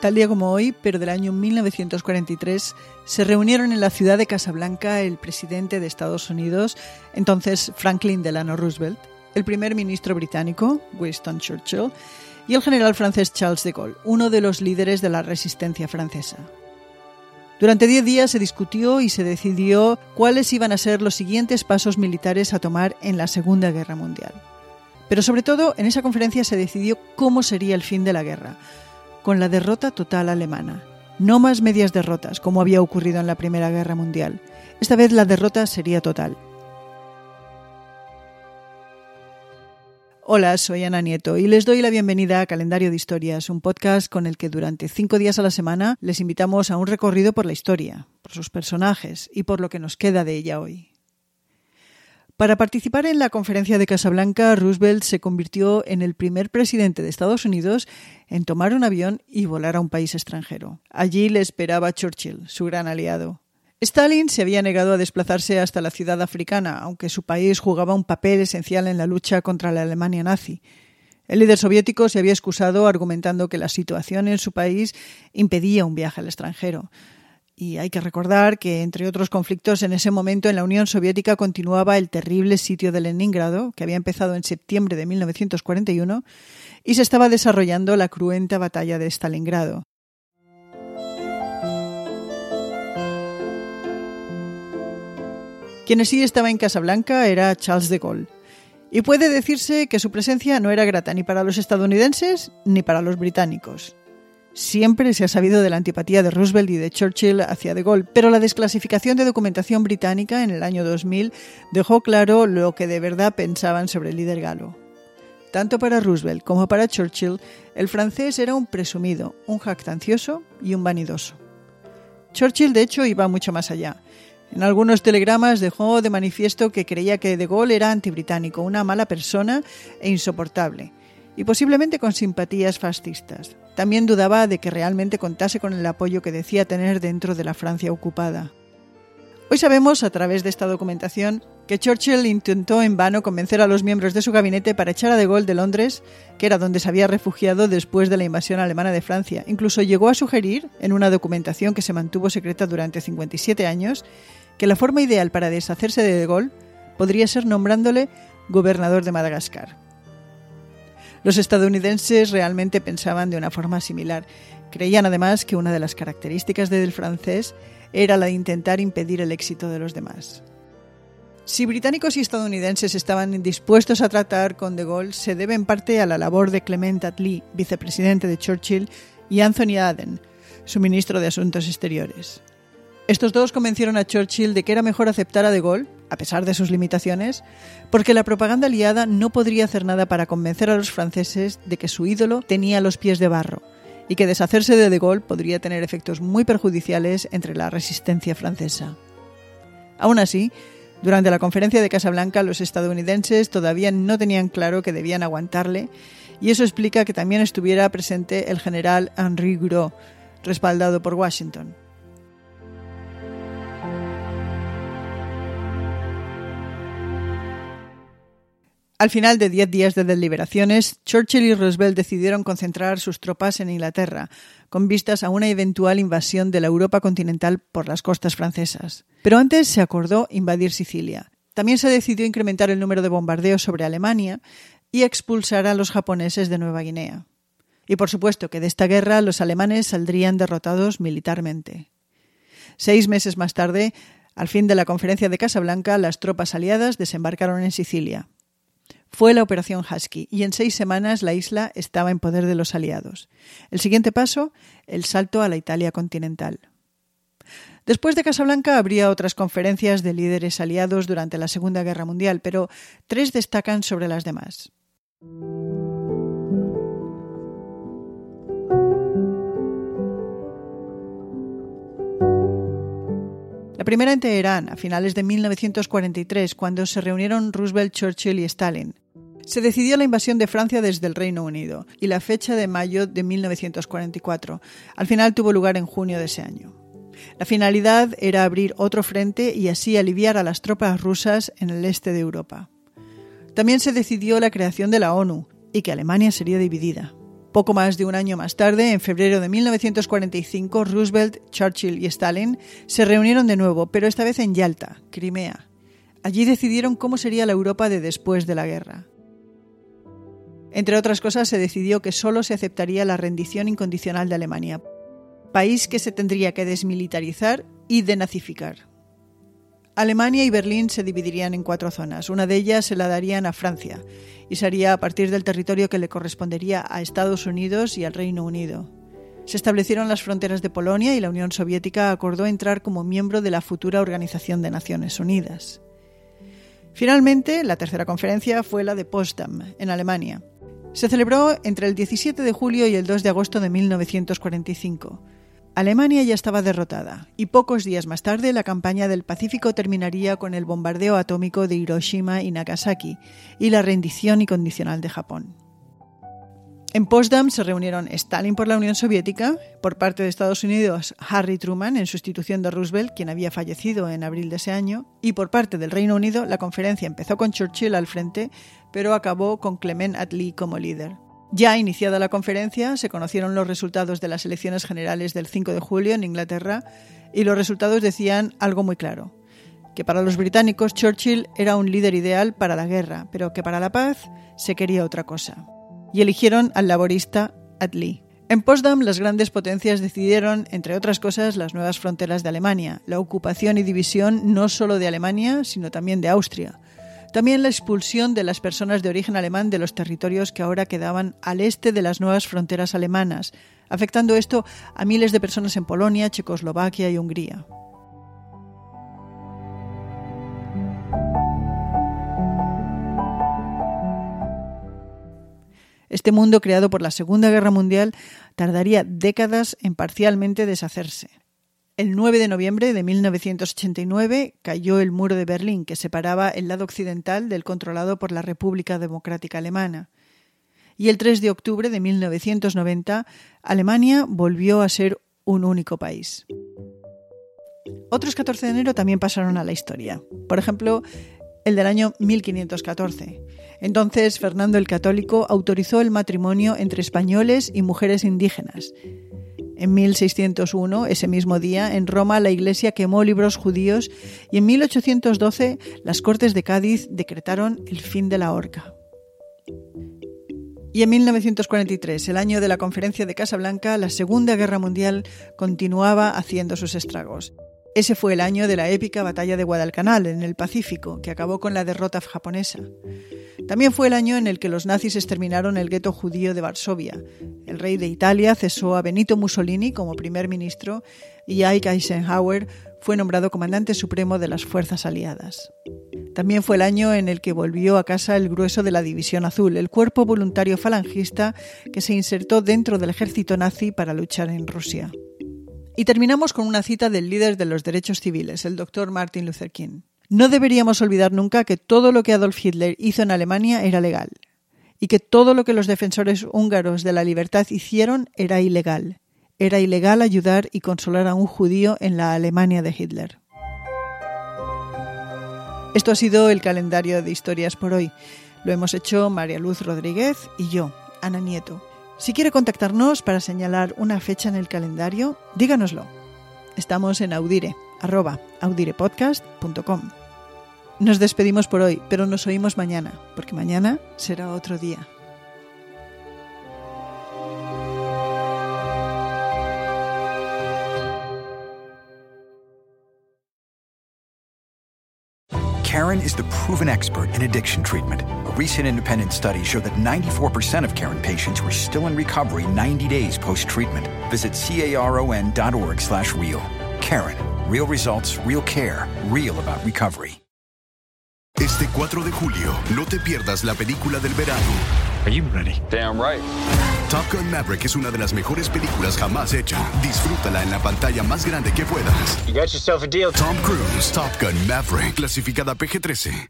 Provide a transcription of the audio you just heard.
Tal día como hoy, pero del año 1943, se reunieron en la ciudad de Casablanca el presidente de Estados Unidos, entonces Franklin Delano Roosevelt, el primer ministro británico, Winston Churchill, y el general francés Charles de Gaulle, uno de los líderes de la resistencia francesa. Durante diez días se discutió y se decidió cuáles iban a ser los siguientes pasos militares a tomar en la Segunda Guerra Mundial. Pero sobre todo, en esa conferencia se decidió cómo sería el fin de la guerra, con la derrota total alemana. No más medias derrotas, como había ocurrido en la Primera Guerra Mundial. Esta vez la derrota sería total. Hola, soy Ana Nieto y les doy la bienvenida a Calendario de Historias, un podcast con el que durante cinco días a la semana les invitamos a un recorrido por la historia, por sus personajes y por lo que nos queda de ella hoy. Para participar en la conferencia de Casablanca, Roosevelt se convirtió en el primer presidente de Estados Unidos en tomar un avión y volar a un país extranjero. Allí le esperaba Churchill, su gran aliado. Stalin se había negado a desplazarse hasta la ciudad africana, aunque su país jugaba un papel esencial en la lucha contra la Alemania nazi. El líder soviético se había excusado argumentando que la situación en su país impedía un viaje al extranjero. Y hay que recordar que, entre otros conflictos, en ese momento en la Unión Soviética continuaba el terrible sitio de Leningrado, que había empezado en septiembre de 1941, y se estaba desarrollando la cruenta batalla de Stalingrado. Quien sí estaba en Casablanca era Charles de Gaulle. Y puede decirse que su presencia no era grata ni para los estadounidenses ni para los británicos. Siempre se ha sabido de la antipatía de Roosevelt y de Churchill hacia De Gaulle, pero la desclasificación de documentación británica en el año 2000 dejó claro lo que de verdad pensaban sobre el líder galo. Tanto para Roosevelt como para Churchill, el francés era un presumido, un jactancioso y un vanidoso. Churchill, de hecho, iba mucho más allá. En algunos telegramas dejó de manifiesto que creía que De Gaulle era antibritánico, una mala persona e insoportable, y posiblemente con simpatías fascistas. También dudaba de que realmente contase con el apoyo que decía tener dentro de la Francia ocupada. Hoy sabemos, a través de esta documentación, que Churchill intentó en vano convencer a los miembros de su gabinete para echar a De Gaulle de Londres, que era donde se había refugiado después de la invasión alemana de Francia. Incluso llegó a sugerir, en una documentación que se mantuvo secreta durante 57 años, que la forma ideal para deshacerse de De Gaulle podría ser nombrándole gobernador de Madagascar. Los estadounidenses realmente pensaban de una forma similar. Creían además que una de las características del francés era la de intentar impedir el éxito de los demás. Si británicos y estadounidenses estaban dispuestos a tratar con De Gaulle, se debe en parte a la labor de Clement Attlee, vicepresidente de Churchill, y Anthony Aden, su ministro de Asuntos Exteriores. Estos dos convencieron a Churchill de que era mejor aceptar a De Gaulle, a pesar de sus limitaciones, porque la propaganda aliada no podría hacer nada para convencer a los franceses de que su ídolo tenía los pies de barro y que deshacerse de De Gaulle podría tener efectos muy perjudiciales entre la resistencia francesa. Aún así, durante la conferencia de Casablanca los estadounidenses todavía no tenían claro que debían aguantarle y eso explica que también estuviera presente el general Henri Gouraud, respaldado por Washington. Al final de diez días de deliberaciones, Churchill y Roosevelt decidieron concentrar sus tropas en Inglaterra, con vistas a una eventual invasión de la Europa continental por las costas francesas. Pero antes se acordó invadir Sicilia. También se decidió incrementar el número de bombardeos sobre Alemania y expulsar a los japoneses de Nueva Guinea. Y por supuesto que de esta guerra los alemanes saldrían derrotados militarmente. Seis meses más tarde, al fin de la conferencia de Casablanca, las tropas aliadas desembarcaron en Sicilia. Fue la Operación Husky y en seis semanas la isla estaba en poder de los aliados. El siguiente paso, el salto a la Italia continental. Después de Casablanca habría otras conferencias de líderes aliados durante la Segunda Guerra Mundial, pero tres destacan sobre las demás. Primera en Teherán, a finales de 1943, cuando se reunieron Roosevelt, Churchill y Stalin. Se decidió la invasión de Francia desde el Reino Unido y la fecha de mayo de 1944. Al final tuvo lugar en junio de ese año. La finalidad era abrir otro frente y así aliviar a las tropas rusas en el este de Europa. También se decidió la creación de la ONU y que Alemania sería dividida. Poco más de un año más tarde, en febrero de 1945, Roosevelt, Churchill y Stalin se reunieron de nuevo, pero esta vez en Yalta, Crimea. Allí decidieron cómo sería la Europa de después de la guerra. Entre otras cosas, se decidió que solo se aceptaría la rendición incondicional de Alemania, país que se tendría que desmilitarizar y denazificar. Alemania y Berlín se dividirían en cuatro zonas. Una de ellas se la darían a Francia y sería a partir del territorio que le correspondería a Estados Unidos y al Reino Unido. Se establecieron las fronteras de Polonia y la Unión Soviética acordó entrar como miembro de la futura Organización de Naciones Unidas. Finalmente, la tercera conferencia fue la de Potsdam, en Alemania. Se celebró entre el 17 de julio y el 2 de agosto de 1945. Alemania ya estaba derrotada y pocos días más tarde la campaña del Pacífico terminaría con el bombardeo atómico de Hiroshima y Nagasaki y la rendición incondicional de Japón. En Potsdam se reunieron Stalin por la Unión Soviética, por parte de Estados Unidos Harry Truman en sustitución de Roosevelt, quien había fallecido en abril de ese año, y por parte del Reino Unido la conferencia empezó con Churchill al frente, pero acabó con Clement Attlee como líder. Ya iniciada la conferencia, se conocieron los resultados de las elecciones generales del 5 de julio en Inglaterra y los resultados decían algo muy claro, que para los británicos Churchill era un líder ideal para la guerra, pero que para la paz se quería otra cosa y eligieron al laborista Attlee. En Potsdam, las grandes potencias decidieron, entre otras cosas, las nuevas fronteras de Alemania, la ocupación y división no solo de Alemania, sino también de Austria. También la expulsión de las personas de origen alemán de los territorios que ahora quedaban al este de las nuevas fronteras alemanas, afectando esto a miles de personas en Polonia, Checoslovaquia y Hungría. Este mundo creado por la Segunda Guerra Mundial tardaría décadas en parcialmente deshacerse. El 9 de noviembre de 1989 cayó el muro de Berlín que separaba el lado occidental del controlado por la República Democrática Alemana. Y el 3 de octubre de 1990 Alemania volvió a ser un único país. Otros 14 de enero también pasaron a la historia. Por ejemplo, el del año 1514. Entonces, Fernando el Católico autorizó el matrimonio entre españoles y mujeres indígenas. En 1601, ese mismo día, en Roma la Iglesia quemó libros judíos y en 1812 las Cortes de Cádiz decretaron el fin de la horca. Y en 1943, el año de la Conferencia de Casablanca, la Segunda Guerra Mundial continuaba haciendo sus estragos. Ese fue el año de la épica batalla de Guadalcanal, en el Pacífico, que acabó con la derrota japonesa. También fue el año en el que los nazis exterminaron el gueto judío de Varsovia. El rey de Italia cesó a Benito Mussolini como primer ministro y Ike Eisenhower fue nombrado comandante supremo de las fuerzas aliadas. También fue el año en el que volvió a casa el grueso de la División Azul, el cuerpo voluntario falangista que se insertó dentro del ejército nazi para luchar en Rusia. Y terminamos con una cita del líder de los derechos civiles, el doctor Martin Luther King. No deberíamos olvidar nunca que todo lo que Adolf Hitler hizo en Alemania era legal y que todo lo que los defensores húngaros de la libertad hicieron era ilegal. Era ilegal ayudar y consolar a un judío en la Alemania de Hitler. Esto ha sido el calendario de historias por hoy. Lo hemos hecho María Luz Rodríguez y yo, Ana Nieto. Si quiere contactarnos para señalar una fecha en el calendario, díganoslo. Estamos en audire, arroba, audirepodcast.com. Nos despedimos por hoy, pero nos oímos mañana, porque mañana será otro día. Karen is the proven expert in addiction treatment. A recent independent study showed that 94% of Karen patients were still in recovery 90 days post-treatment. Visit caron.org slash real. Karen. Real results, real care, real about recovery. Este 4 de julio, no te pierdas la película del verano. Are you ready? Damn right. Top Gun Maverick es una de las mejores películas jamás hecha. Disfrútala en la pantalla más grande que puedas. You got yourself a deal. Tom Cruise, Top Gun Maverick, clasificada PG-13.